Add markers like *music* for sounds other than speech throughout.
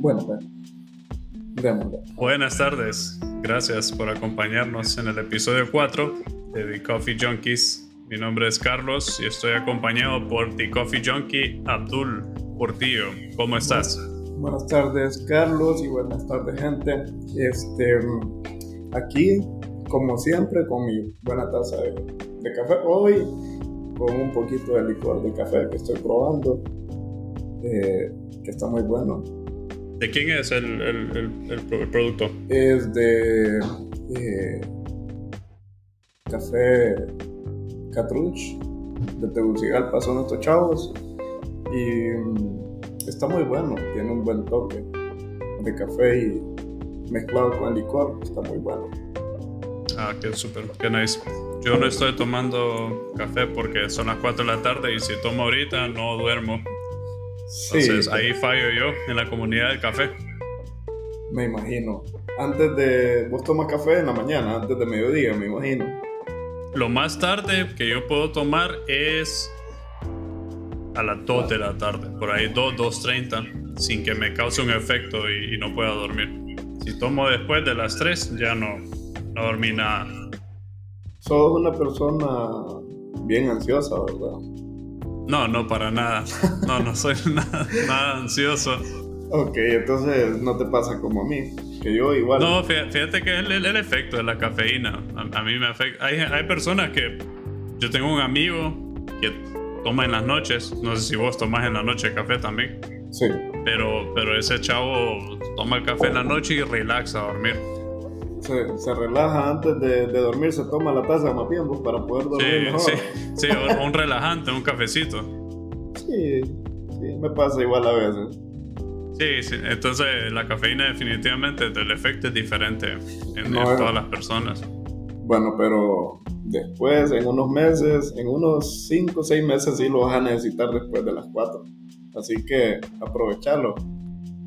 Bueno, pues. Buenas tardes. Gracias por acompañarnos en el episodio 4 de The Coffee Junkies. Mi nombre es Carlos y estoy acompañado por The Coffee Junkie Abdul Portillo. ¿Cómo estás? Buenas tardes, Carlos, y buenas tardes, gente. Este, aquí, como siempre, con mi buena taza de café. Hoy, con un poquito de licor de café que estoy probando, eh, que está muy bueno ¿De quién es el, el, producto? Es de eh, Café Catruch, de Tegucigalpa, son estos chavos. Y mm, está muy bueno, tiene un buen toque de café y mezclado con licor, está muy bueno. Ah, qué súper, qué nice. Yo no estoy tomando café porque son las 4 de la tarde y si tomo ahorita no duermo. Entonces ahí fallo yo en la comunidad del café. Me imagino. Antes de. Vos tomas café en la mañana, antes de mediodía, me imagino. Lo más tarde que yo puedo tomar es a las 2 de la tarde, por ahí 2, 2.30, sin que me cause un efecto y, no pueda dormir. Si tomo después de las 3, ya no, no dormí nada. Sos una persona bien ansiosa, ¿verdad? No, no, para nada. No, no soy *laughs* nada, ansioso. Ok, entonces no te pasa como a mí, que yo igual. No, fíjate que es el, efecto de la cafeína. A, mí me afecta. Hay, hay, personas que. Yo tengo un amigo que toma en las noches. No sé si vos tomás en la noche café también. Sí. Pero, pero ese chavo toma el café en la noche y relaxa a dormir se, relaja antes de, dormir, se toma la taza más bien pues, para poder dormir mejor. Sí, sí un, relajante, un cafecito. Sí, sí, me pasa igual a veces. Sí, sí, entonces la cafeína definitivamente el efecto es diferente en, todas las personas. Bueno, pero después, en unos meses, en unos 5 o 6 meses sí lo vas a necesitar después de las 4. Así que aprovecharlo.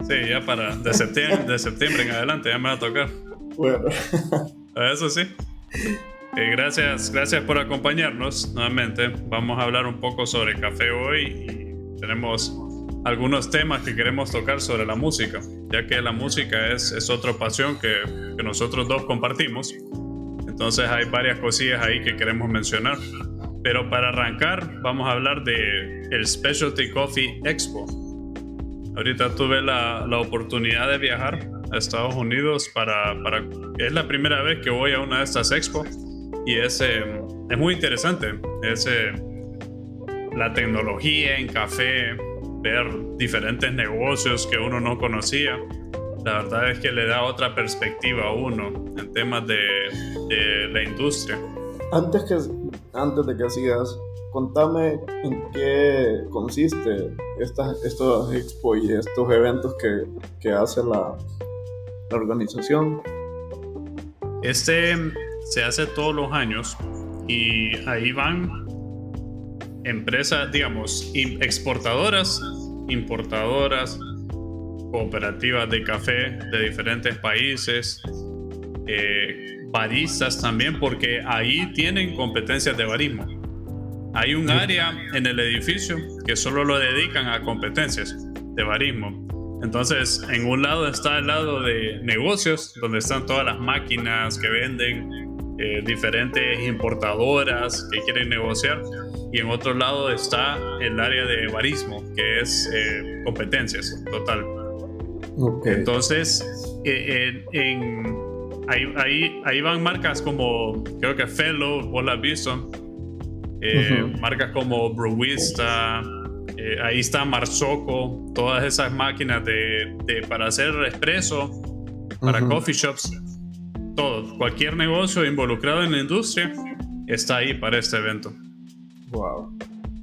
Sí, ya para de septiembre, de septiembre en adelante ya me va a tocar. Bueno. Eso sí. Eh, gracias, gracias por acompañarnos nuevamente. Vamos a hablar un poco sobre café hoy y tenemos algunos temas que queremos tocar sobre la música, ya que la música es, es otra pasión que, que nosotros dos compartimos. Entonces hay varias cosillas ahí que queremos mencionar. Pero para arrancar, vamos a hablar de el Specialty Coffee Expo. Ahorita tuve la, la oportunidad de viajar a Estados Unidos para, para, Es la primera vez que voy a una de estas expos y es, eh, es muy interesante. Es eh, la tecnología en café, ver diferentes negocios que uno no conocía. La verdad es que le da otra perspectiva a uno en temas de, de la industria. Antes, que, antes de que sigas, contame en qué consiste estas, estos expos y estos eventos que, que hace la, la organización? Este se hace todos los años y ahí van empresas, digamos, exportadoras, importadoras, cooperativas de café de diferentes países, eh, baristas también, porque ahí tienen competencias de barismo. Hay un área en el edificio que solo lo dedican a competencias de barismo. Entonces, en un lado está el lado de negocios, donde están todas las máquinas que venden, eh, diferentes importadoras que quieren negociar, y en otro lado está el área de barismo, que es eh, competencias, total. Entonces, eh, ahí, ahí, van marcas como, creo que Fellow, vos la has visto, marcas como Brewista, eh, ahí está Marzocco, todas esas máquinas de, para hacer expreso, para coffee shops, todo, cualquier negocio involucrado en la industria está ahí para este evento. Wow.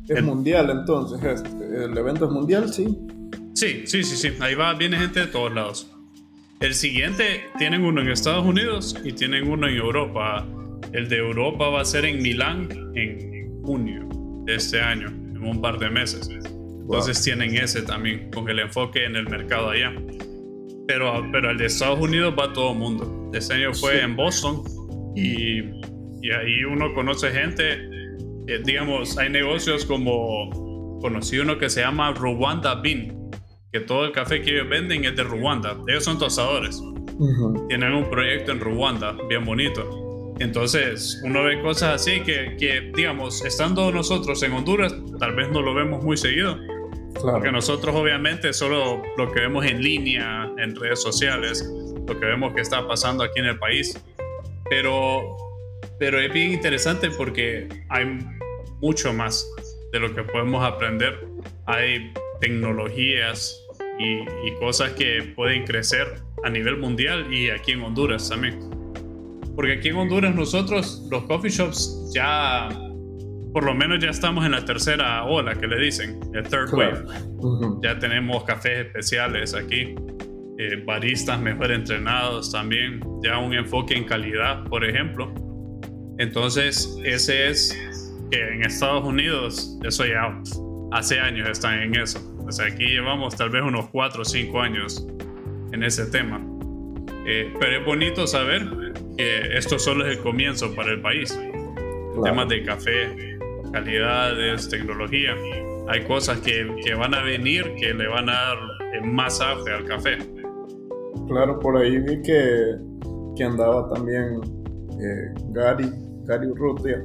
Es mundial entonces, este, el evento es mundial, sí. Sí, sí, sí, sí. Ahí va, viene gente de todos lados. El siguiente tienen uno en Estados Unidos y tienen uno en Europa. El de Europa va a ser en Milán en junio de este año un par de meses. Entonces tienen ese también, con el enfoque en el mercado allá. Pero, pero el de Estados Unidos va todo el mundo. Este año fue en Boston y, y, ahí uno conoce gente, eh, digamos, hay negocios como, conocí uno que se llama Rwanda Bean. que todo el café que ellos venden es de Ruanda. Ellos son tostadores. Tienen un proyecto en Ruanda bien bonito. Entonces, uno ve cosas así que, que, digamos, estando nosotros en Honduras, tal vez no lo vemos muy seguido. Porque nosotros obviamente solo lo que vemos en línea, en redes sociales, lo que vemos que está pasando aquí en el país. Pero, pero es bien interesante porque hay mucho más de lo que podemos aprender. Hay tecnologías y, y cosas que pueden crecer a nivel mundial y aquí en Honduras también. Porque aquí en Honduras nosotros, los coffee shops, ya por lo menos ya estamos en la tercera ola que le dicen, el third wave. Ya tenemos cafés especiales aquí, eh, baristas mejor entrenados también, ya un enfoque en calidad, por ejemplo. Entonces, ese es que en Estados Unidos, eso ya hace años están en eso. O sea, aquí llevamos tal vez unos 4 o 5 años en ese tema. Eh, pero es bonito saber que esto solo es el comienzo para el país. Temas de café, calidades, tecnología. Hay cosas que, que, van a venir que le van a dar más auge al café. Claro, por ahí vi que, que andaba también eh, Gary, Gary Urrutia.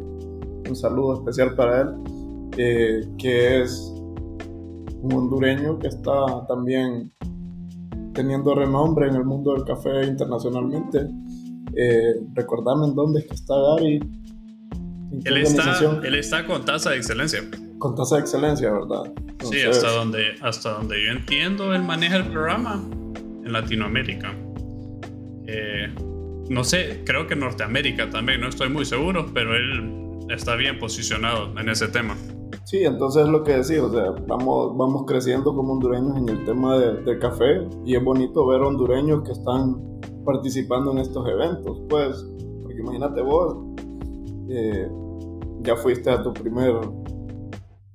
Un saludo especial para él, eh, que es un hondureño que está también teniendo renombre en el mundo del café internacionalmente. Eh, recordame en dónde es que está Gary. Él está, él está con tasa de excelencia. Con tasa de excelencia, ¿verdad? sí, hasta donde, hasta donde yo entiendo, él maneja el programa en Latinoamérica. Eh, no sé, creo que Norteamérica también, no estoy muy seguro, pero él está bien posicionado en ese tema. Sí, entonces es lo que decía, o sea, vamos, vamos creciendo como hondureños en el tema del café y es bonito ver hondureños que están participando en estos eventos, pues, porque imagínate vos, eh, ya fuiste a tu primer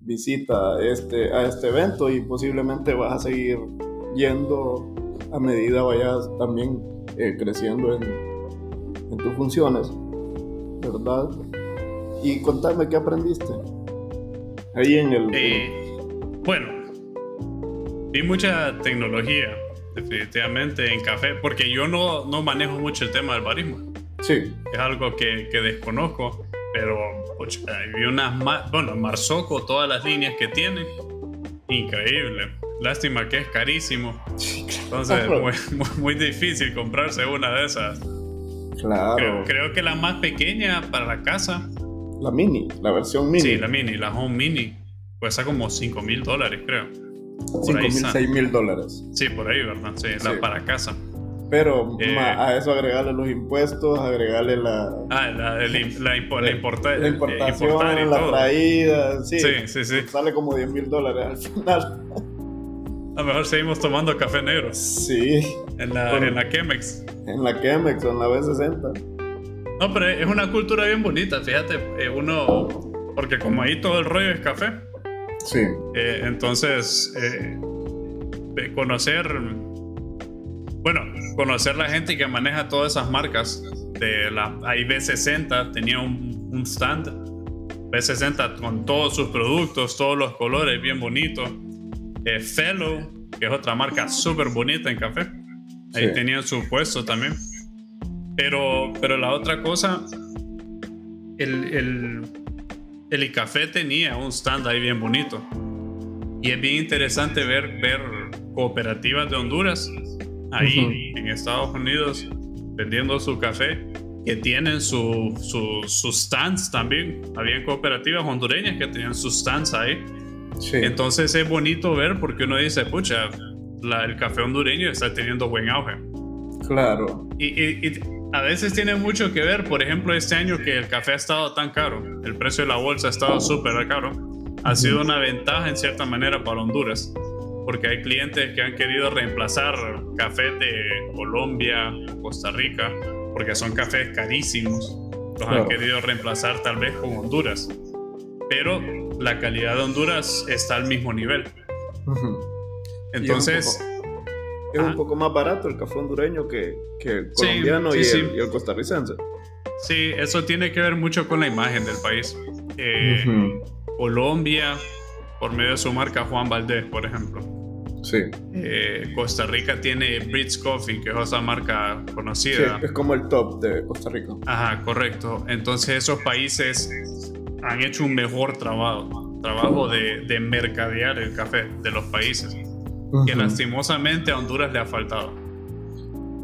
visita a este, a este evento y posiblemente vas a seguir yendo a medida vayas también eh, creciendo en, en tus funciones, ¿verdad? Y contame qué aprendiste ahí en el... Eh, bueno, vi mucha tecnología, definitivamente, en café, porque yo no, no manejo mucho el tema del barismo. Sí. Es algo que, que desconozco, pero vi unas... Bueno, Marzoco, todas las líneas que tiene, increíble. Lástima que es carísimo. Entonces, muy, muy, difícil comprarse una de esas. Claro. Creo, creo, que la más pequeña para la casa la mini, la versión mini. Sí, la mini, la home mini. Cuesta como 5 mil dólares, creo. 5 mil, 6 mil dólares. Sí, por ahí, ¿verdad? Sí, la para casa. Pero eh, a eso agregarle los impuestos, agregarle la. Ah, la, la, *laughs* la, importa, la importación, la traída. Sí, sí, sí, sí, Sale como 10 mil dólares al final. A lo mejor seguimos tomando café negro. Sí. En la, en la Chemex. En la Chemex o en la B60. No, pero es una cultura bien bonita, fíjate, eh, uno, porque como ahí todo el rollo es café. Sí. Eh, entonces, eh, conocer, bueno, conocer la gente que maneja todas esas marcas, de la, ahí B60 tenía un, un stand, B60 con todos sus productos, todos los colores bien bonitos. Fellow, que es otra marca súper bonita en café, ahí tenían su puesto también. Pero, pero la otra cosa, el, el, el café tenía un stand ahí bien bonito. Y es bien interesante ver, ver cooperativas de Honduras ahí en Estados Unidos vendiendo su café que tienen sus su, stands también. Habían cooperativas hondureñas que tenían sus stands ahí. Entonces es bonito ver porque uno dice, pucha, el café hondureño está teniendo buen auge. Claro. y, a veces tiene mucho que ver, por ejemplo, este año que el café ha estado tan caro, el precio de la bolsa ha estado súper caro, ha sido una ventaja en cierta manera para Honduras, porque hay clientes que han querido reemplazar café de Colombia, Costa Rica, porque son cafés carísimos, los han querido reemplazar tal vez con Honduras, pero la calidad de Honduras está al mismo nivel. Entonces es un poco más barato el café hondureño que, el colombiano y, El, costarricense. Sí, eso tiene que ver mucho con la imagen del país. Eh, Colombia, por medio de su marca Juan Valdés, por ejemplo. Sí. Eh, Costa Rica tiene Brits Coffee, que es otra marca conocida. Sí, es como el top de Costa Rica. Ajá, correcto. Entonces esos países han hecho un mejor trabajo, trabajo de, de mercadear el café de los países, que lastimosamente a Honduras le ha faltado.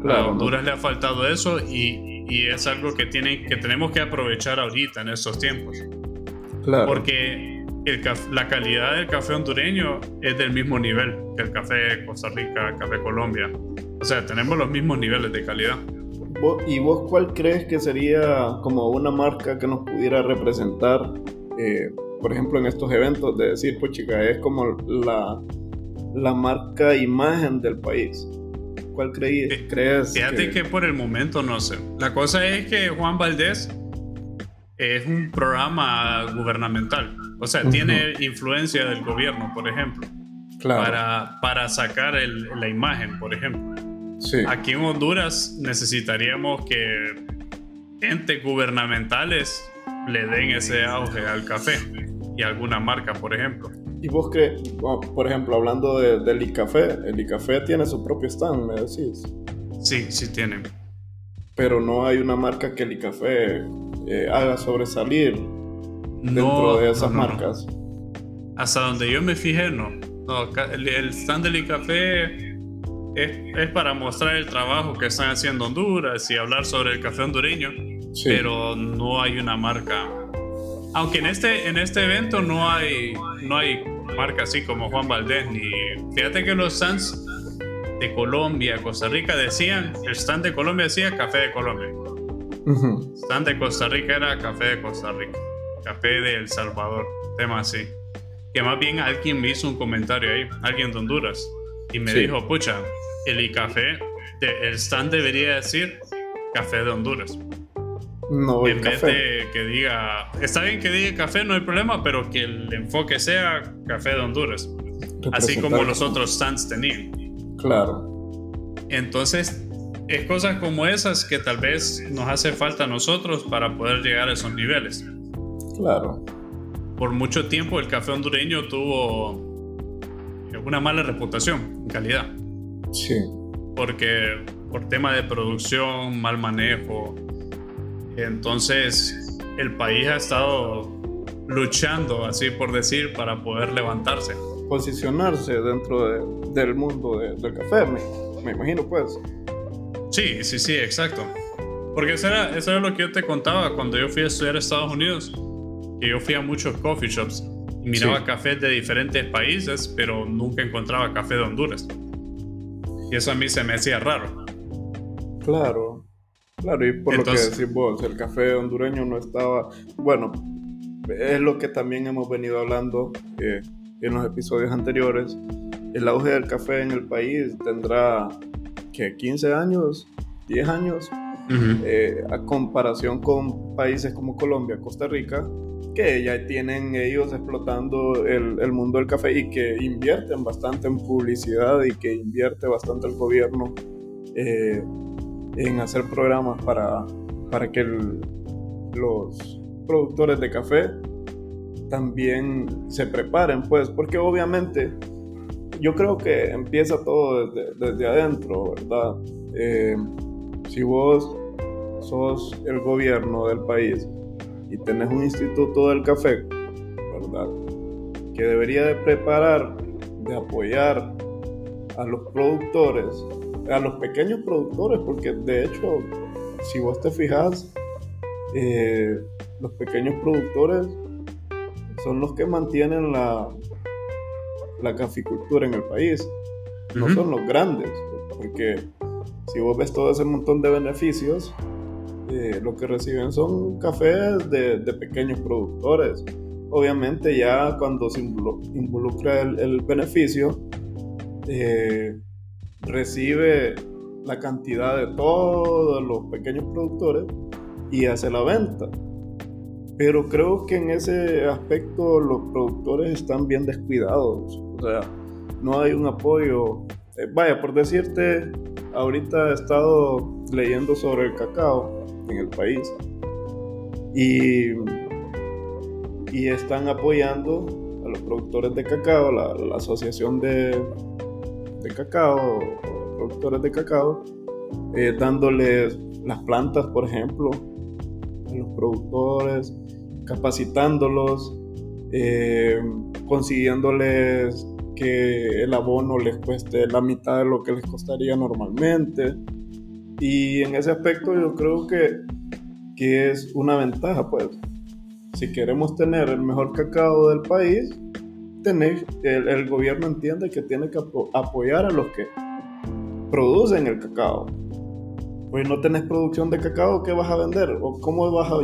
a Honduras le ha faltado eso y, y, es algo que, tienen, que tenemos que aprovechar ahorita en estos tiempos. Claro. Porque la calidad del café hondureño es del mismo nivel que el café Costa Rica, el café Colombia. O sea, tenemos los mismos niveles de calidad. ¿Y vos cuál crees que sería como una marca que nos pudiera representar, eh, por ejemplo, en estos eventos, de decir, pues chica, es como la, la marca imagen del país? ¿Cuál creí, crees? Fíjate que... que por el momento no sé. La cosa es que Juan Valdés es un programa gubernamental. O sea, tiene influencia del gobierno, por ejemplo. Para, para sacar la imagen, por ejemplo. Sí. Aquí en Honduras necesitaríamos que entes gubernamentales le den ese auge al café y alguna marca, por ejemplo. ¿Y vos crees, por ejemplo, hablando del ICAFé, el ICAFé tiene su propio stand, me decís? Sí, sí tiene. Pero no hay una marca que el ICAFé eh, haga sobresalir dentro de esas marcas. Hasta donde yo me fijé, no. el, stand del café es, es, para mostrar el trabajo que están haciendo Honduras y hablar sobre el café hondureño, pero no hay una marca. Aunque en este, en este evento no hay, no hay marca así como Juan Valdés, ni. Fíjate que los stands de Colombia, Costa Rica decían, el stand de Colombia decía café de Colombia. Stand de Costa Rica era café de Costa Rica. Café de El Salvador. Tema así. Que más bien alguien me hizo un comentario ahí, alguien de Honduras. Y me dijo, pucha, el café, el stand debería decir café de Honduras. No, en vez de que diga, está bien que diga café, no hay problema, pero que el enfoque sea café de Honduras. Así como los otros stands tenían. Claro. Entonces, es cosas como esas que tal vez nos hace falta a nosotros para poder llegar a esos niveles. Claro. Por mucho tiempo el café hondureño tuvo una mala reputación en calidad. Sí. Porque por tema de producción, mal manejo. Entonces el país ha estado luchando, así por decir, para poder levantarse. Posicionarse dentro del mundo del café, me, me imagino pues. Sí, sí, sí, exacto. Porque eso era, eso era lo que yo te contaba cuando yo fui a estudiar a Estados Unidos. Que yo fui a muchos coffee shops y miraba cafés de diferentes países, pero nunca encontraba café de Honduras. Y eso a mí se me hacía raro. Claro, claro, y por lo que decís vos, el café hondureño no estaba. Bueno, es lo que también hemos venido hablando eh, en los episodios anteriores. El auge del café en el país tendrá que 15 años, 10 años, eh, a comparación con países como Colombia, Costa Rica, que ya tienen ellos explotando el, el, mundo del café y que invierten bastante en publicidad y que invierte bastante el gobierno eh, en hacer programas para, para que los productores de café también se preparen, pues, porque obviamente yo creo que empieza todo desde, adentro, ¿verdad? Eh, si vos sos el gobierno del país y tenés un instituto del café, ¿verdad? Que debería de preparar, de apoyar a los productores, a los pequeños productores, porque de hecho, si vos te fijas, eh, los pequeños productores son los que mantienen la, la caficultura en el país. No son los grandes, porque si vos ves todo ese montón de beneficios, eh, lo que reciben son cafés de, pequeños productores. Obviamente ya cuando se involucra el, beneficio, eh, recibe la cantidad de todos los pequeños productores y hace la venta. Pero creo que en ese aspecto los productores están bien descuidados. O sea, no hay un apoyo. Eh, vaya, por decirte, ahorita he estado leyendo sobre el cacao en el país y, y están apoyando a los productores de cacao, la, asociación de, de cacao productores de cacao, eh, dándoles las plantas, por ejemplo, a los productores, capacitándolos, eh, consiguiéndoles que el abono les cueste la mitad de lo que les costaría normalmente. Y en ese aspecto yo creo que, que es una ventaja, pues. Si queremos tener el mejor cacao del país, tener, el, el gobierno entiende que tiene que apoyar a los que producen el cacao. Pues no tenés producción de cacao, ¿qué vas a vender? ¿O cómo vas a,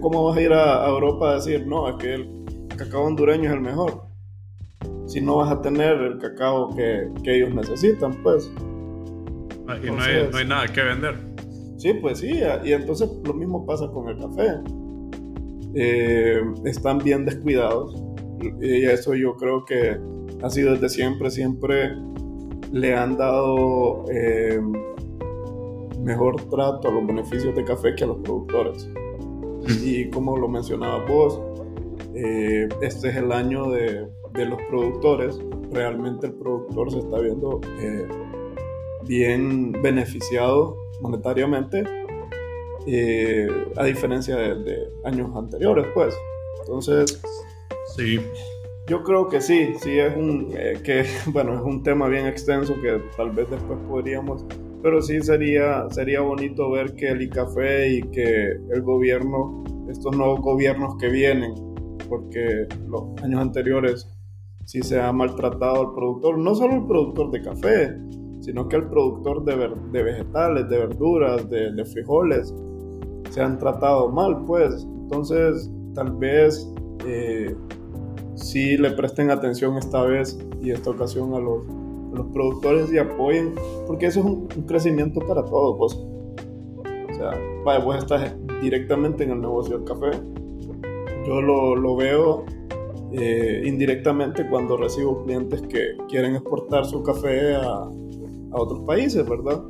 cómo vas a ir a, Europa a decir, no, es que el cacao hondureño es el mejor? Si no vas a tener el cacao que, que ellos necesitan, pues. Ah, y no, hay, no hay nada que vender. Sí, pues sí, y entonces lo mismo pasa con el café. Eh, están bien descuidados y eso yo creo que ha sido desde siempre, siempre le han dado eh, mejor trato a los beneficios de café que a los productores. Y como lo mencionaba vos, eh, este es el año de, de, los productores. Realmente el productor se está viendo eh, bien beneficiado monetariamente, a diferencia de, de, años anteriores, pues. Entonces, Sí. Yo creo que sí, sí es un, eh, que, *laughs* bueno, es un tema bien extenso que tal vez después podríamos, pero sí sería, sería bonito ver que el ICAFE y que el gobierno, estos nuevos gobiernos que vienen, porque los años anteriores sí se ha maltratado al productor, no solo el productor de café, sino que el productor de, de vegetales, de verduras, de, de frijoles, se han tratado mal, pues. Entonces, tal vez eh, si le presten atención esta vez y esta ocasión a los, los productores y apoyen, porque eso es un, crecimiento para todos. Pues. O sea, vaya, vos estás directamente en el negocio del café. Yo lo, lo veo eh, indirectamente cuando recibo clientes que quieren exportar su café a, a, otros países, ¿verdad?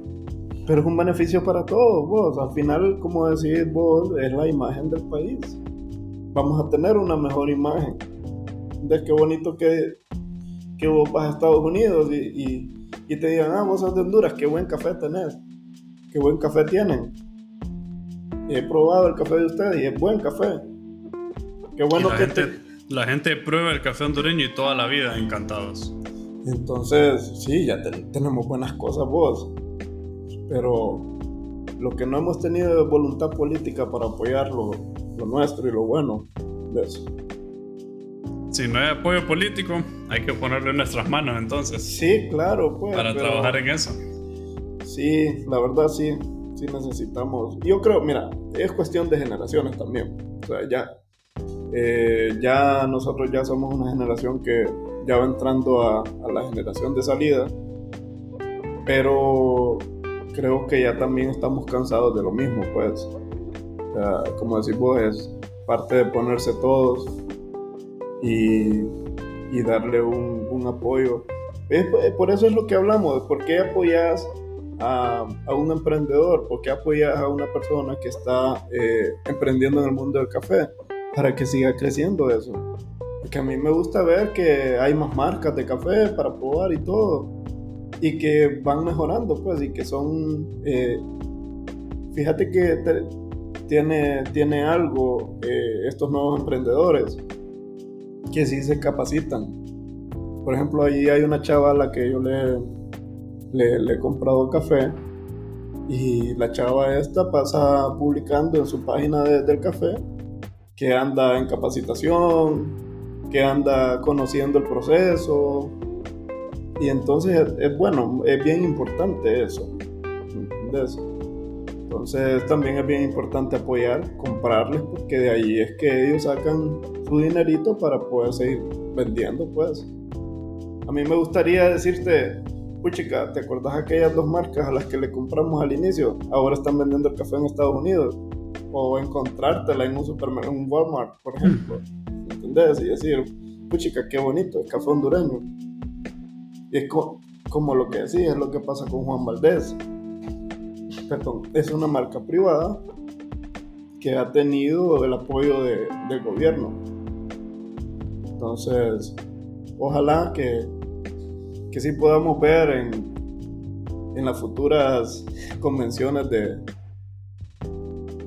Pero es un beneficio para todos, vos. Al final, como decís vos, es la imagen del país. Vamos a tener una mejor imagen ves qué bonito que, que vos vas a Estados Unidos y, y, te digan, ah, vos sos de Honduras, qué buen café tenés, qué buen café tienen. He probado el café de ustedes y es buen café. Qué bueno la que gente, la gente prueba el café hondureño y toda la vida encantados. Entonces, sí, ya tenemos buenas cosas vos, pero lo que no hemos tenido es voluntad política para apoyar lo, lo nuestro y lo bueno de eso si no hay apoyo político, hay que ponerlo en nuestras manos entonces. Sí, claro, pues. Para trabajar en eso. Sí, la verdad sí, sí necesitamos. Yo creo, mira, es cuestión de generaciones también. O sea, ya, eh, ya nosotros ya somos una generación que ya va entrando a, a la generación de salida, pero creo que ya también estamos cansados de lo mismo, pues. O sea, como decís vos, es parte de ponerse todos y, y darle un, un apoyo. Es, por eso es lo que hablamos, ¿por qué apoyas a, a, un emprendedor? ¿Por qué apoyas a una persona que está eh, emprendiendo en el mundo del café? Para que siga creciendo eso. Porque a mí me gusta ver que hay más marcas de café para probar y todo. Y que van mejorando, pues, y que son... Eh, fíjate que tiene, tiene algo eh, estos nuevos emprendedores que sí se capacitan. Por ejemplo, ahí hay una chava a la que yo le, le, he comprado café y la chava esta pasa publicando en su página del café que anda en capacitación, que anda conociendo el proceso. Y entonces es, bueno, es bien importante eso. ¿Entendés? Entonces también es bien importante apoyar, comprarles, porque de ahí es que ellos sacan su dinerito para poder seguir vendiendo, pues. A mí me gustaría decirte, puchica, ¿te acuerdas aquellas dos marcas a las que le compramos al inicio? Ahora están vendiendo el café en Estados Unidos. O encontrártela en un supermercado, en un Walmart, por ejemplo. ¿Entendés? Y decir, puchica, qué bonito, el café hondureño. Y es como lo que decía, es lo que pasa con Juan Valdés perdón, es una marca privada que ha tenido el apoyo de, del gobierno. Entonces, ojalá que, que sí podamos ver en, en las futuras convenciones de,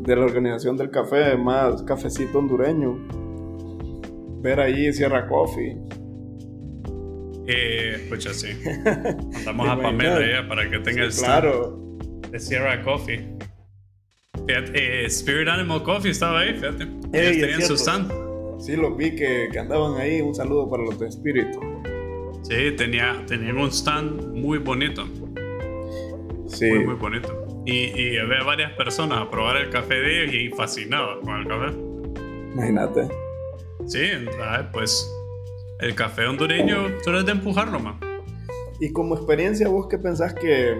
de la organización del café, más cafecito hondureño. Ver ahí Sierra Coffee. Eh, pues sí. *laughs* Mandamos a Pamela para que tenga el Claro. De Sierra Coffee. Fíjate, eh, Spirit Animal Coffee estaba ahí, fíjate. Ellos tenían su stand. Sí, los vi que, que, andaban ahí. Un saludo para los de Spirit. Sí, tenía, tenían un stand muy bonito. Sí. Muy, muy bonito. Y, y había varias personas a probar el café de ellos y fascinados con el café. Imagínate. Sí, pues el café hondureño solo es de empujarlo, man. Y como experiencia, ¿vos qué pensás que,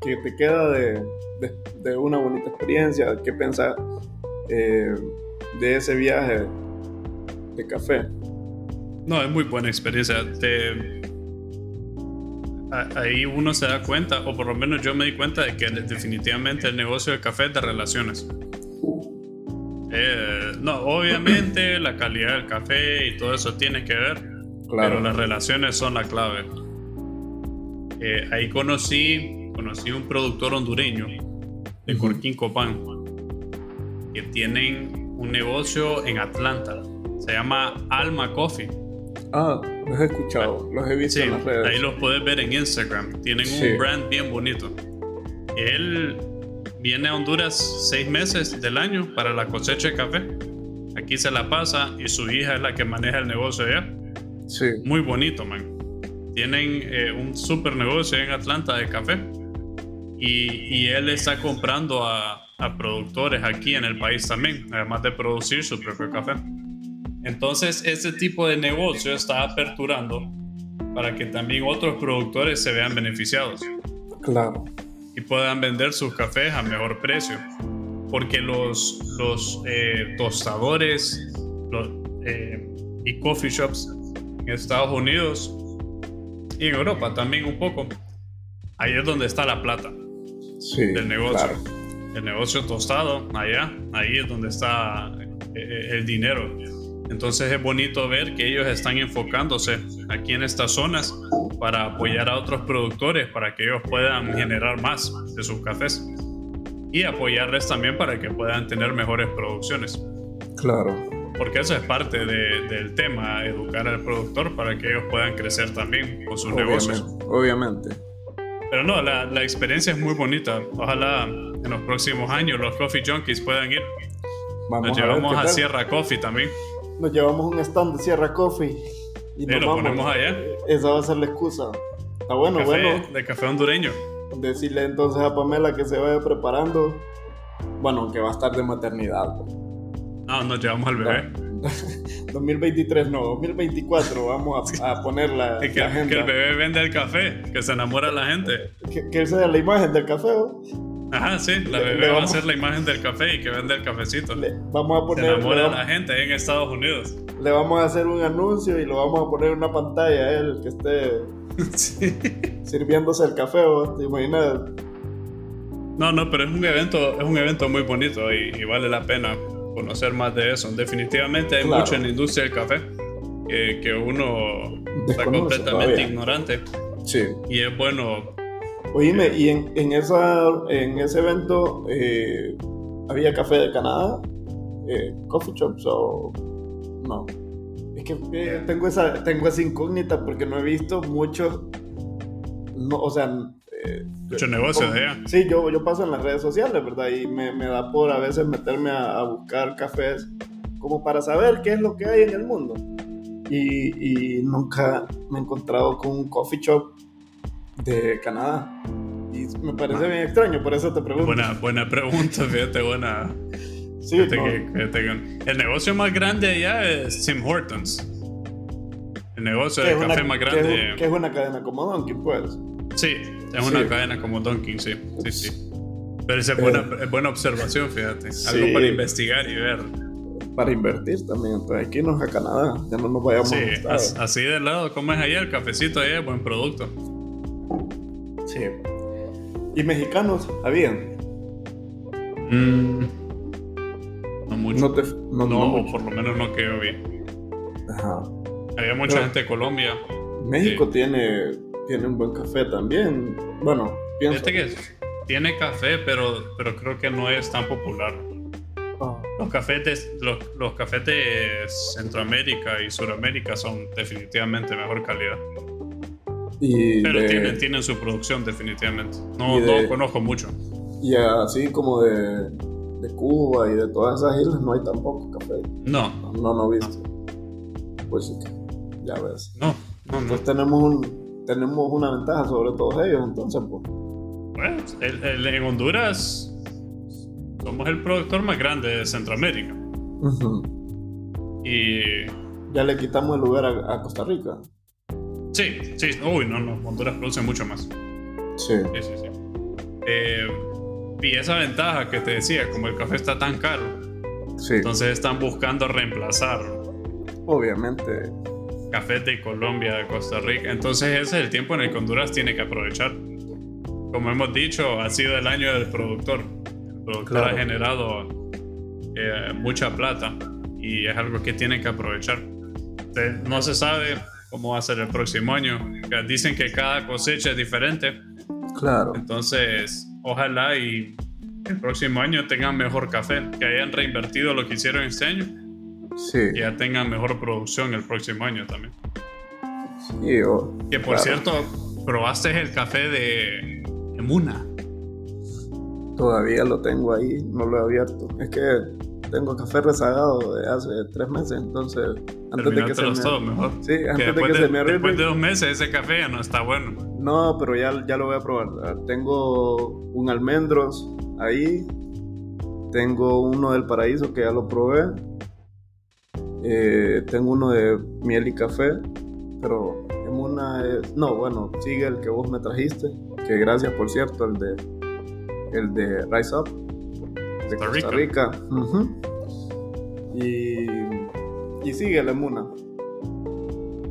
que te queda de, de, de una bonita experiencia? ¿Qué pensás eh, de ese viaje de café? No, es muy buena experiencia. Te, ahí uno se da cuenta, o por lo menos yo me di cuenta de que definitivamente el negocio del café es de relaciones. Eh, no, obviamente *clears throat* la calidad del café y todo eso tiene que ver, claro. pero las relaciones son la clave. Eh, ahí conocí, conocí un productor hondureño de Corquín Copán que tienen un negocio en Atlanta. Se llama Alma Coffee. Ah, los he escuchado, los he visto sí, en las redes. Ahí los puedes ver en Instagram. Tienen sí. un brand bien bonito. Él viene a Honduras seis meses del año para la cosecha de café. Aquí se la pasa y su hija es la que maneja el negocio allá. Sí. Muy bonito, man. Tienen eh, un super negocio en Atlanta de café. Y, y él está comprando a, a productores aquí en el país también, además de producir su propio café. Entonces, ese tipo de negocio está aperturando para que también otros productores se vean beneficiados. Claro. Y puedan vender sus cafés a mejor precio. Porque los, los eh, tostadores los, eh, y coffee shops en Estados Unidos y en Europa también un poco, ahí es donde está la plata sí, del negocio. Claro. El negocio tostado, allá, ahí es donde está eh, el dinero. Entonces es bonito ver que ellos están enfocándose aquí en estas zonas para apoyar a otros productores para que ellos puedan generar más de sus cafés y apoyarles también para que puedan tener mejores producciones. Claro. Porque eso es parte de, del tema, educar al productor para que ellos puedan crecer también con sus obviamente, negocios. Obviamente. Pero no, la, la experiencia es muy bonita. Ojalá en los próximos años los Coffee Junkies puedan ir. Vamos Nos a ver llevamos a. Sierra Coffee también. Nos llevamos un stand de Sierra Coffee. Y Sí, nos lo vamos. ponemos allá. Esa va a ser la excusa. Está bueno, Café, bueno. De café hondureño. Decirle entonces a Pamela que se vaya preparando. Bueno, que va a estar de maternidad. pues. No, nos llevamos al bebé. *laughs* 2023 no, 2024 vamos a, a poner la, *laughs* que, la agenda. que el bebé vende el café, que se enamora la gente. Que, que esa la imagen del café. ¿o? Ajá, sí, la Le- bebé va a ser la imagen del café y que vende el cafecito. Le, vamos a Se poner, le, enamora a vamos, la gente ahí en Estados Unidos. le vamos a hacer un anuncio y lo vamos a poner en una pantalla a él que esté *laughs* Sí. sirviéndose el café. ¿o? ¿Te imaginas? No, no, pero es un evento, es un evento muy bonito y, y vale la pena conocer más de eso. Definitivamente hay Claro. mucho en la industria del café que, que uno está completamente todavía. ignorante Sí. y es bueno. Oíme, y en, en, esa, en ese evento eh, había café de Canadá, eh, coffee shops o no. Es que eh, tengo esa, tengo esa incógnita porque no he visto muchos, no, o sea, eh, Mucho negocio como- de allá. Sí, yo, yo paso en las redes sociales, ¿verdad? Y me, me da por a veces meterme a, a buscar cafés como para saber qué es lo que hay en el mundo. Y, y nunca me he encontrado con un coffee shop de Canadá. Y me parece bien extraño, por eso te pregunto. Buena, buena pregunta, fíjate, buena. sí, Fíjate no, que- fíjate que- el negocio más grande allá es Tim Hortons. El negocio de café una- más que es grande. que es una cadena como Donkey, pues. Sí, es una cadena como Dunkin', sí, sí, sí. Pero esa es Eh. buena, es buena observación, fíjate. Sí. *laughs* Algo para investigar y ver. Para invertir también. Entonces, aquí no es a Canadá, ya no nos vayamos Sí, a así de lado, como es allá, el cafecito allá es buen producto. Sí. ¿Y mexicanos habían? Mm, no mucho. No te. No, No, no o mucho. por lo menos no que yo vi. Ajá. Había mucha Pero- gente de Colombia. México Sí. tiene, tiene un buen café también. Bueno, pienso. Fíjate que tiene café, pero, pero creo que no es tan popular. Ah, Los cafés de, los, los cafés de Centroamérica y Suramérica son definitivamente mejor calidad. Y, Pero de- tienen, tienen su producción definitivamente. No, de- no conozco mucho. y así como de, de Cuba y de todas esas islas no hay tampoco café. No, No, no he visto. Pues sí que, ya ves. no, no, no. Pues tenemos, un, tenemos una ventaja sobre todos ellos, entonces pues. El- el- en Honduras somos el productor más grande de Centroamérica. Y Ya le quitamos el lugar a, a Costa Rica. Sí, sí, uy, no, no, Honduras produce mucho más. Sí. Sí, sí, sí. Eh, y esa ventaja que te decía, como el café está tan caro, Sí. entonces están buscando reemplazar Obviamente. cafés de Colombia, de Costa Rica. Entonces ese es el tiempo en el que Honduras tiene que aprovechar. Como hemos dicho, ha sido el año del productor. El productor Claro. ha generado eh, mucha plata y es algo que tienen que aprovechar. No se sabe cómo va a ser el próximo año. Dicen que cada cosecha es diferente. Claro. Entonces, ojalá y el próximo año tengan mejor café, que hayan reinvertido lo que hicieron este año Sí. y ya tengan mejor producción el próximo año también. Sí, o- Que por claro. cierto, probaste el café de Emuna. Todavía lo tengo ahí, no lo he abierto. Es que tengo café rezagado de hace tres meses, entonces antes de que se me... todo mejor. Sí, antes Que de que de, se me arruine. después de dos meses ese café ya no está bueno. No, pero ya, ya lo voy a probar. Ah, Tengo un almendros ahí. Tengo uno del paraíso que ya lo probé. Eh, tengo uno de miel y café. Pero en una es... No, bueno, sigue el que vos me trajiste. Que gracias, por cierto, el de... El de Rise Up. De Costa Rica. Rica. Ujú. Y... Y sigue el Emuna.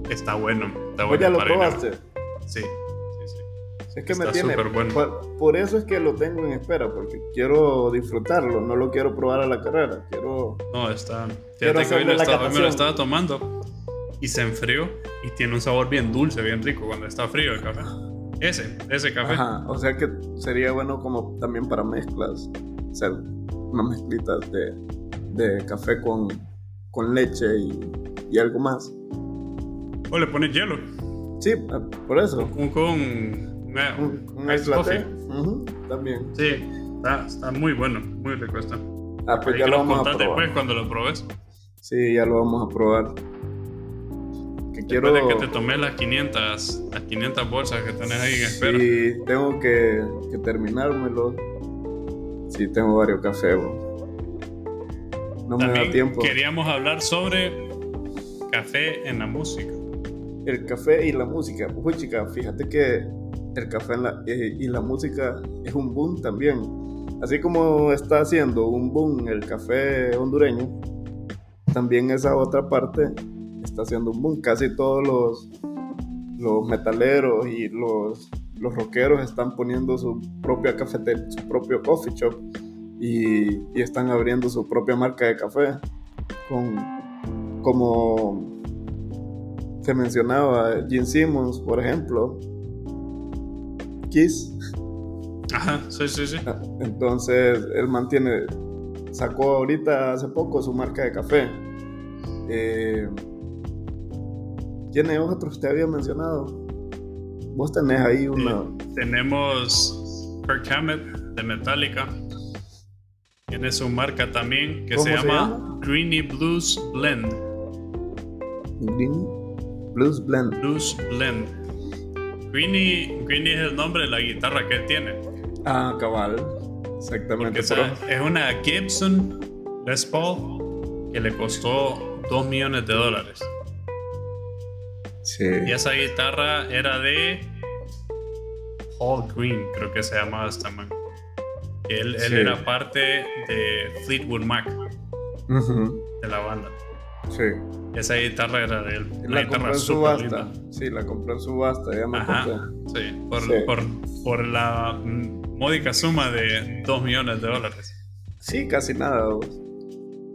Está bueno. Está ¿Vos bueno ya lo probaste? Sí, sí, sí. Es que me tiene. bueno. Por, por eso es que lo tengo en espera, porque quiero disfrutarlo, no lo quiero probar a la carrera. Quiero. No, está. Quiero Fíjate que hoy, lo la estaba, hoy me lo estaba tomando y se enfrió y tiene un sabor bien dulce, bien rico cuando está frío el café. Ese, ese café. Ajá, o sea que sería bueno como también para mezclas, hacer unas mezclitas de, de café con, con leche y, y algo más. O le pones hielo. Sí, ah, por eso. Con una- Un, un ice latte. coffee. Ujú, también. Sí, está, está muy bueno, muy rico está. Ah, pues Ahí ya lo vamos a probar. después cuando lo probes. Sí, ya lo vamos a probar. Que quiero. Después de que te tomes las 500, las 500 bolsas que tenés ahí en espera. Sí, tengo que, que terminármelo. Sí, tengo varios cafés. No me da También tiempo. queríamos hablar sobre café en la música. El café y la música. Uy, chica, fíjate que el café en la- eh, y la música es un boom también. Así como está haciendo un boom el café hondureño, también esa otra parte está haciendo un boom. Casi todos los, los metaleros y los, los rockeros están poniendo su propia cafetería, su propio coffee shop y, y están abriendo su propia marca de café con como se mencionaba Gene Simmons, por ejemplo, Kiss. Ajá, sí, sí, sí. Ah, Entonces, él mantiene, sacó ahorita hace poco su marca de café. Eh, ¿Tiene otros te había mencionado? Vos tenés ahí una... Tenemos Kirk Hammett de Metallica. Tiene su marca también que se ¿Cómo se llama? Greeny Blues Blend. Green Blues Blend. Blues Blend. Greeny, Greeny es el nombre de la guitarra que tiene. Ah, cabal. Exactamente. pero- es una Gibson Les Paul que le costó 2 millones de dólares. Sí. Y esa guitarra era de Paul Green, creo que se llamaba este man. Él, él Sí. era parte de Fleetwood Mac, de la banda. Sí. Esa guitarra era de él. La guitarra compró en subasta. linda. Sí, la compró en subasta, ya me Ajá, sí, por, Sí. Por, por la mm, módica suma de 2 millones de dólares. Sí, casi nada. vos.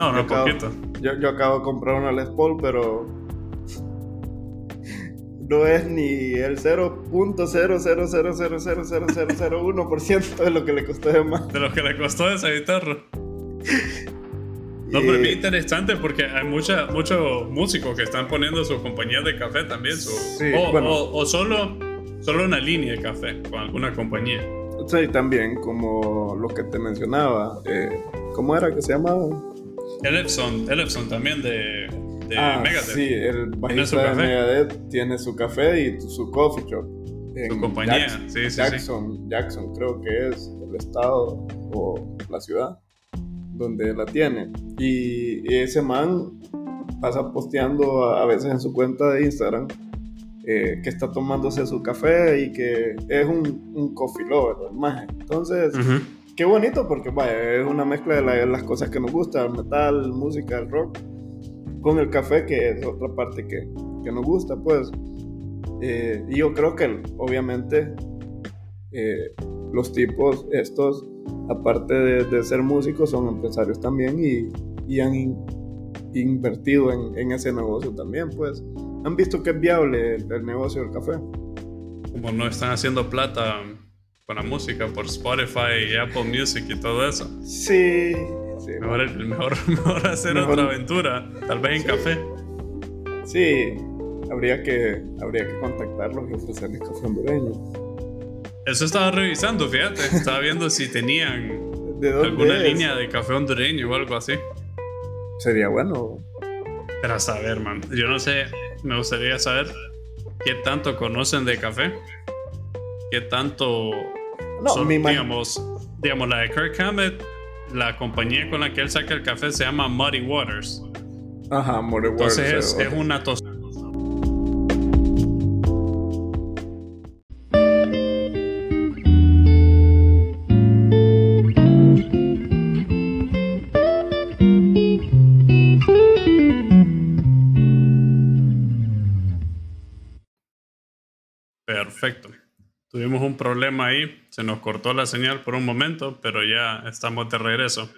No, no, Yo acabo- poquito. Yo, yo acabo de comprar una Les Paul, pero no es ni el 0.000000001% de lo que le costó de más. De lo que le costó esa guitarra. No, pero es interesante porque hay mucha, muchos músicos que están poniendo sus compañías de café también. o, solo, solo una línea de café con alguna compañía. Sí, también, como lo que te mencionaba. Eh, ¿Cómo era que se llamaba? Elefson, Elefson también de, de ah, Megadeth. Sí, el bajista de Megadeth tiene su café y su coffee shop. su compañía, sí, sí, Jackson, Jackson creo que es el estado o la ciudad donde la tiene. Y ese man pasa posteando a, veces en su cuenta de Instagram eh, que está tomándose su café y que es un, un coffee lover, Entonces, qué bonito porque vaya, es una mezcla de, las cosas que nos gusta, el metal, música, el rock, con el café que es otra parte que, que nos gusta, pues. Eh, y yo creo que obviamente eh, los tipos estos aparte de, ser músicos, son empresarios también y, han invertido en, ese negocio también, pues. Han visto que es viable el, negocio del café. Como no están haciendo plata con la música por Spotify y Apple Music y todo eso. Sí. Mejor, *laughs* mejor, hacer otra aventura, tal vez en café. Sí, habría que, habría que contactarlos y ofrecerles café hondureño. Eso estaba revisando, fíjate. Estaba viendo si tenían alguna línea de café hondureño o algo así. Sería bueno. Para saber, man. Yo no sé, me gustaría saber qué tanto conocen de café. Qué tanto no, son, digamos, digamos, la de Kirk Hammett, la compañía con la que él saca el café se llama Muddy Waters. Ajá, Muddy Waters. Entonces es, es una tos Perfecto. Tuvimos un problema ahí, se nos cortó la señal por un momento, pero ya estamos de regreso.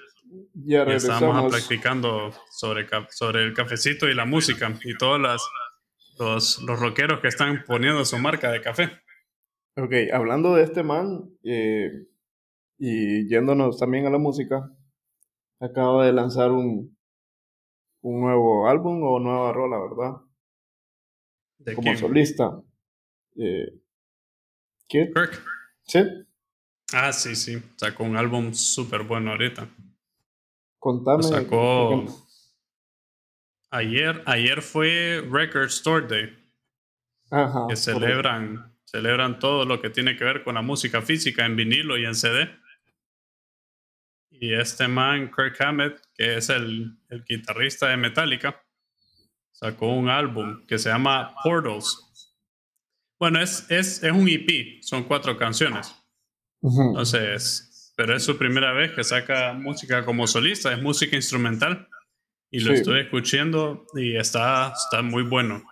Ya regresamos. estamos practicando sobre, sobre el cafecito y la música y todos las, los, los rockeros que están poniendo su marca de café. Ok, hablando de este man eh, y yéndonos también a la música, acaba de lanzar un, un nuevo álbum o nueva rola, ¿verdad? ¿De Como solista. Eh, Kirk. Sí. Ah, sí, sí. Sacó un álbum súper bueno ahorita. Contame. sacó. Ayer, ayer fue Record Store Day. Ajá. Que celebran, celebran todo lo que tiene que ver con la música física en vinilo y en CD. Y este man, Kirk Hammett, que es el, el guitarrista de Metallica, sacó un álbum que se llama Portals bueno, es, es, es un EP, son cuatro canciones. Entonces, pero es su primera vez que saca música como solista, es música instrumental. Y lo estoy escuchando y está, está muy bueno.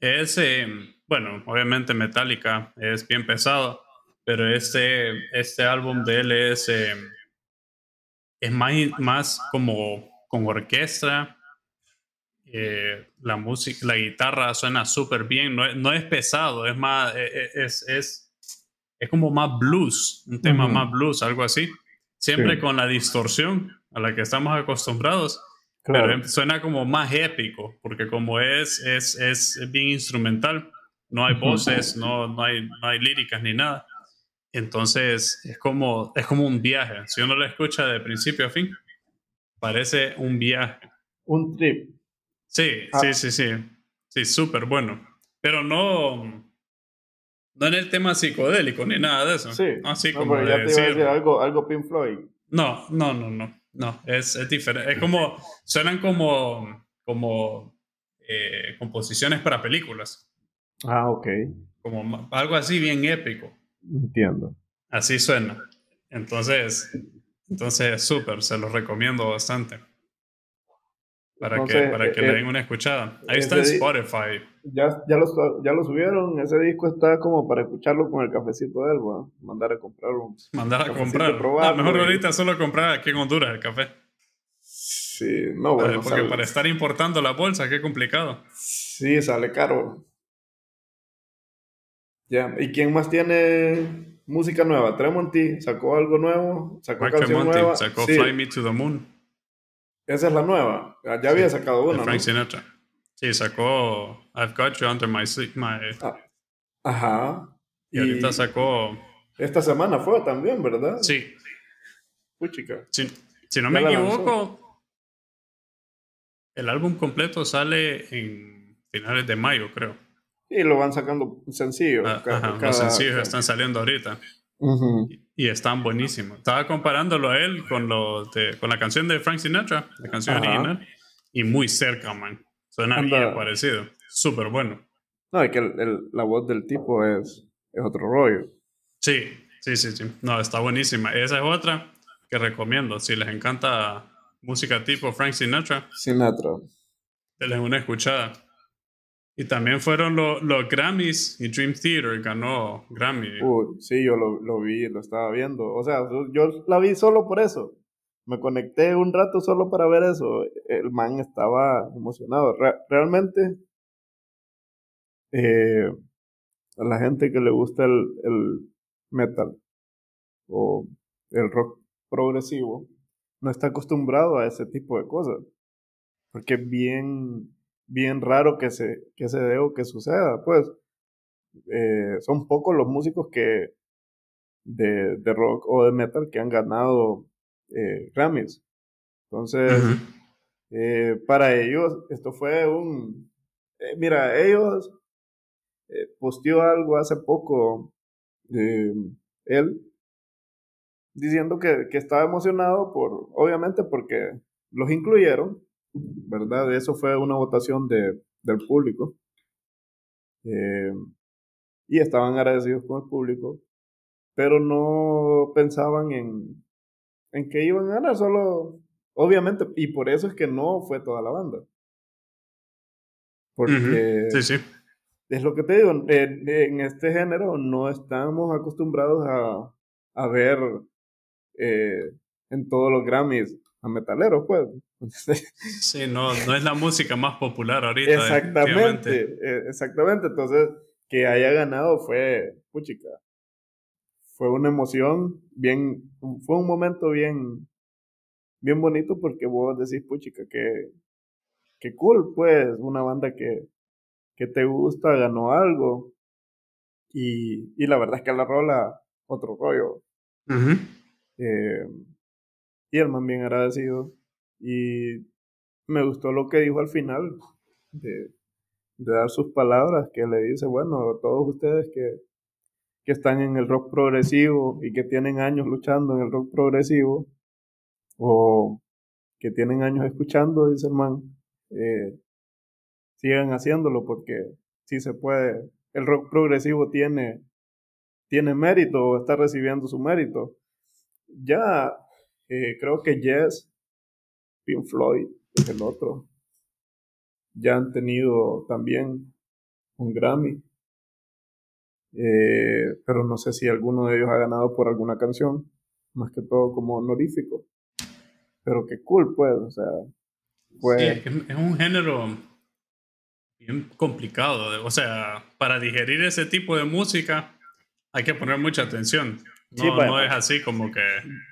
Es, eh, bueno, obviamente Metallica es bien pesado, pero este, este álbum de él es, eh, es más, más como con orquesta eh, la música, la guitarra suena súper bien, no, no, es pesado, es más, e, e, es, es, es, como más blues, un tema más blues, algo así. Siempre con la distorsión a la que estamos acostumbrados, pero suena como más épico, porque como es, es, es bien instrumental, no hay voces, no, no, hay, no hay líricas ni nada. Entonces es como, es como un viaje. Si uno lo escucha de principio a fin, parece un viaje. Un trip. Sí, ah. sí, sí, sí. Sí, súper bueno. Pero no, no en el tema psicodélico ni nada de eso. Sí. Así como ya te iba a decir algo, algo Pink Floyd. No, no, no, no. No, es, es diferente. Es como, suenan como, como eh, composiciones para películas. Ah, ok. Como algo así bien épico. Entiendo. Así suena. Entonces, entonces, súper, se los recomiendo bastante. Para que, para que le eh, den una escuchada. Ahí está en Spotify. Ya, ya, lo, ya lo subieron. Ese disco está como para escucharlo con el cafecito de él, bueno. Mandar a comprarlo. Mandar a comprar. No, mejor ahorita solo comprar aquí en Honduras el café. Sí, no, bueno. Porque para estar importando la bolsa, qué complicado. Sí, sale caro. Ya, ¿y quién más tiene música nueva? Tremonti sacó algo nuevo, sacó canción nueva. sacó Sí, Fly Me to the Moon. Esa es la nueva. Ya había sacado de una, ¿no? Frank Sinatra. Sí, sacó I've Got You Under My, Sleep- my Ah, Ajá. y ahorita sacó esta semana fue también, ¿verdad? sí, Puchica. si, si no me equivoco, el álbum completo sale en finales de mayo, creo. Y lo van sacando sencillo. Ah, ca- Ajá, cada- los sencillos están saliendo ahorita Y están buenísimos. Estaba comparándolo a él con, de- con la canción de Frank Sinatra, la canción original, y muy cerca, man. Suena bien parecido. Súper bueno. No, es que el- el- la voz del tipo es, es otro rollo. Sí, sí, sí, sí. No, está buenísima. Esa es otra que recomiendo. Si les encanta música tipo Frank Sinatra, Sinatra. denles una escuchada. Y también fueron lo- los Grammys y Dream Theater ganó Grammy. Uy, sí, yo lo, lo vi, lo estaba viendo. O sea, yo la vi solo por eso. Me conecté un rato solo para ver eso. El man estaba emocionado. Re- realmente, eh, a la gente que le gusta el, el metal o el rock progresivo, no está acostumbrado a ese tipo de cosas. Porque bien, bien raro que se, que se dé o que suceda. Pues eh, son pocos los músicos que de, de rock o de metal que han ganado eh, Grammys. Entonces, eh, para ellos, esto fue un... mira, ellos posteó algo hace poco, él, diciendo que, que estaba emocionado por, obviamente porque los incluyeron, ¿verdad? Eso fue una votación de, del público. Eh, y estaban agradecidos con el público, pero no pensaban en, en que iban a ganar, solo, obviamente, y por eso es que no fue toda la banda. Porque. Sí, sí. es lo que te digo, en, en este género no estamos acostumbrados a, a ver eh, en todos los Grammys a metaleros, pues. *laughs* Sí, no, no es la música más popular ahorita. exactamente, eh, exactamente. Entonces, que haya ganado fue, puchica, fue una emoción bien, fue un momento bien, bien bonito porque vos decís, puchica, que, que cool, pues, una banda que, que te gusta, ganó algo. Y, y la verdad es que la rola, otro rollo. Eh, y el man bien agradecido. Y me gustó lo que dijo al final, de, de dar sus palabras, que le dice, bueno, a todos ustedes que, que están en el rock progresivo y que tienen años luchando en el rock progresivo, o que tienen años escuchando, dice el man, eh, sigan haciéndolo porque sí se puede. El rock progresivo tiene, tiene mérito o está recibiendo su mérito. Ya eh, creo que Yes, Pink Floyd es el otro. Ya han tenido también un Grammy. Eh, pero no sé si alguno de ellos ha ganado por alguna canción, más que todo como honorífico. Pero qué cool, pues, o sea, Sí, es, es un género bien complicado. O sea, para digerir ese tipo de música hay que poner mucha atención. No, Sí, bueno. no es así como que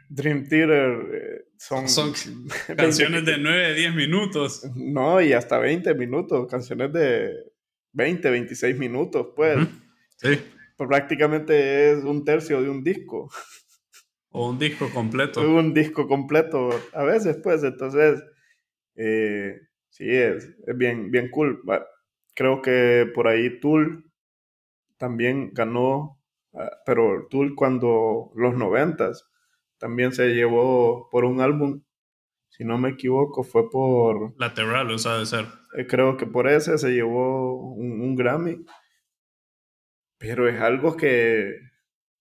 Dream Theater eh, son, *laughs* Son *laughs* 20 canciones de 9, 10 minutos. No, y hasta 20 minutos, canciones de 20, 26 minutos, pues. Ujú. Sí. Prácticamente es un tercio de un disco. O un disco completo. *laughs* Un disco completo a veces, pues. Entonces, eh, sí, es, es bien, bien cool. Creo que por ahí Tool también ganó, pero Tool cuando los noventas también se llevó por un álbum, si no me equivoco, fue por, Lateral, o sea, de ser. eh, creo que por ese se llevó un, un Grammy. Pero es algo que,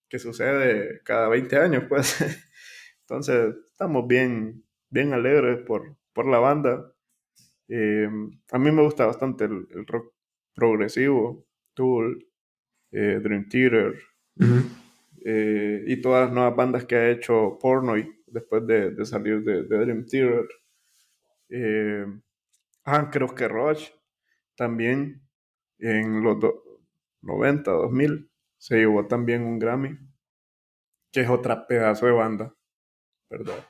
que sucede cada 20 años, *laughs* pues. Entonces, estamos bien, bien alegres por, por la banda. Eh, a mí me gusta bastante el, el rock progresivo, Tool, eh, Dream Theater eh, y todas las nuevas bandas que ha hecho Pornoy después de, de salir de, de Dream Theater. Eh, ah, creo que Rush también en los do- 90, 2000 se llevó también un Grammy, que es otra pedazo de banda, ¿verdad?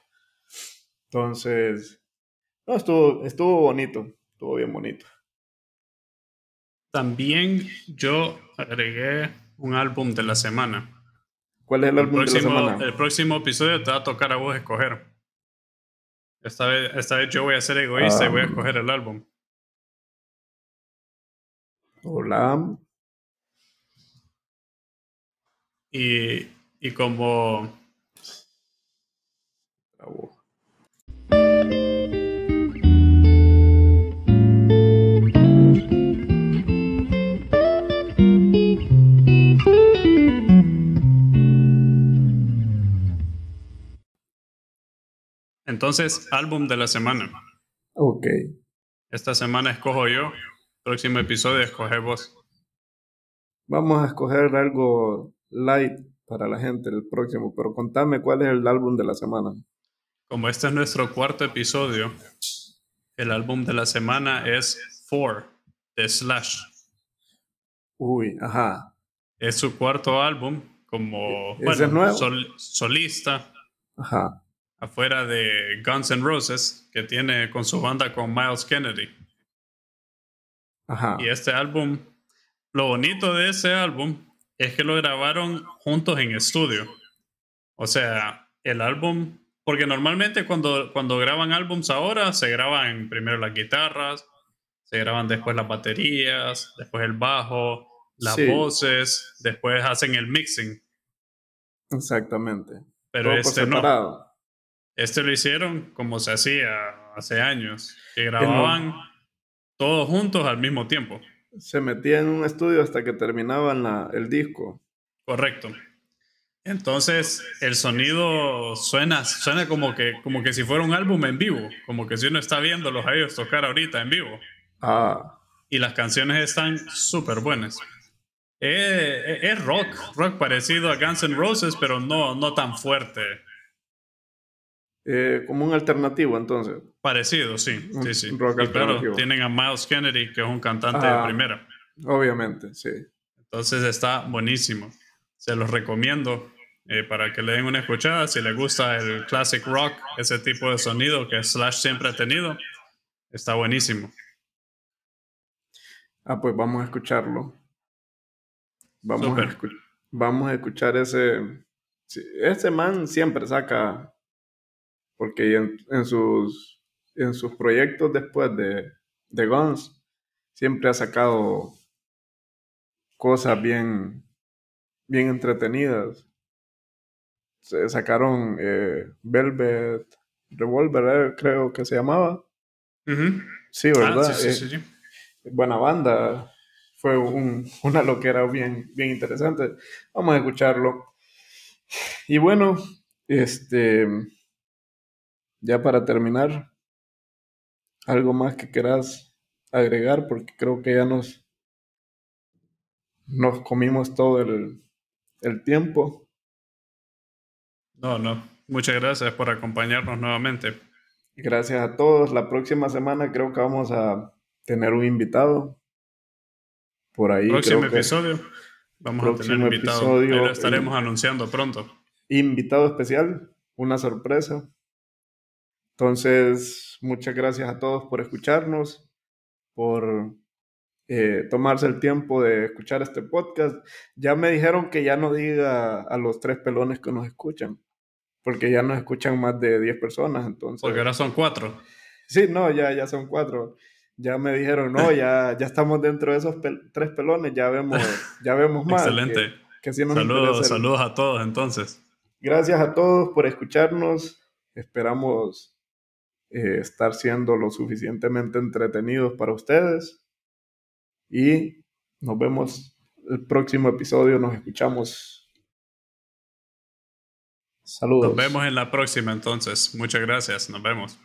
Entonces, no, estuvo, estuvo bonito, estuvo bien bonito. También yo agregué un álbum de la semana. ¿Cuál es el, álbum próximo, de la semana? El próximo episodio te va a tocar a vos escoger. Esta vez, esta vez yo voy a ser egoísta y voy a Ah. escoger el álbum. Hola. Y, y como Bravo. Entonces, álbum de la semana. Ok. Esta semana escojo yo. Próximo episodio escoge vos. Vamos a escoger algo light para la gente el próximo, pero contame cuál es el álbum de la semana. Como este es nuestro cuarto episodio, el álbum de la semana es Four de Slash. Uy, ajá. Es su cuarto álbum como ¿Ese bueno, es nuevo? sol- solista Ajá. Afuera de Guns N' Roses que tiene con su banda con Miles Kennedy. Ajá. Y este álbum, lo bonito de ese álbum es que lo grabaron juntos en estudio. O sea, el álbum, porque normalmente cuando, cuando graban álbums ahora, se graban primero las guitarras, se graban después las baterías, después el bajo, las Sí. voces, después hacen el mixing. Exactamente. Pero Todo este no. Este lo hicieron como se hacía hace años, que grababan todos juntos al mismo tiempo. Se metía en un estudio hasta que terminaban la- el disco. Correcto. Entonces, el sonido suena, suena como que, como que si fuera un álbum en vivo, como que si uno está viéndolos a ellos tocar ahorita en vivo. Ah, Y las canciones están súper buenas. Eh, Es, rock, rock parecido a Guns N' Roses, pero no, no tan fuerte. Eh, como un alternativo entonces. Parecido, sí, Un sí, sí. rock Y claro, tienen a Miles Kennedy, que es un cantante Ah. de primera. Obviamente, sí. Entonces está buenísimo. Se los recomiendo eh, para que le den una escuchada. Si les gusta el classic rock, ese tipo de sonido que Slash siempre ha tenido, está buenísimo. Ah, pues vamos a escucharlo. Vamos, a, escu- vamos a escuchar ese. ese man siempre saca. Porque en, en sus, en sus proyectos después de, de Guns, siempre ha sacado cosas bien, bien entretenidas. Se sacaron eh, Velvet Revolver, eh, creo que se llamaba. Sí, Ah, ¿verdad? sí, sí, Eh, sí, sí. buena banda. Fue un- una loquera bien, bien interesante. Vamos a escucharlo. Y bueno, este, ya para terminar, algo más que quieras agregar, porque creo que ya nos, nos comimos todo el, el tiempo. No, no. Muchas gracias por acompañarnos nuevamente. Gracias a todos. La próxima semana creo que vamos a tener un invitado. Por ahí Próximo creo que episodio. Vamos a tener un invitado. episodio, Ahí lo estaremos eh, anunciando pronto. invitado especial, una sorpresa. Entonces, muchas gracias a todos por escucharnos, por eh, tomarse el tiempo de escuchar este podcast. Ya me dijeron que ya no diga a los tres pelones que nos escuchan, porque ya nos escuchan más de 10 personas, entonces... Porque ahora son cuatro. Sí, no, ya, ya son cuatro. Ya me dijeron, no, ya, ya estamos dentro de esos pel- tres pelones, ya vemos, ya vemos *laughs* más. Excelente. Que, que sí nos Saludos, saludos a todos entonces. Gracias a todos por escucharnos. Esperamos eh, estar siendo lo suficientemente entretenidos para ustedes. Y nos vemos el próximo episodio. Nos escuchamos. Saludos. Nos vemos en la próxima entonces. Muchas gracias. Nos vemos.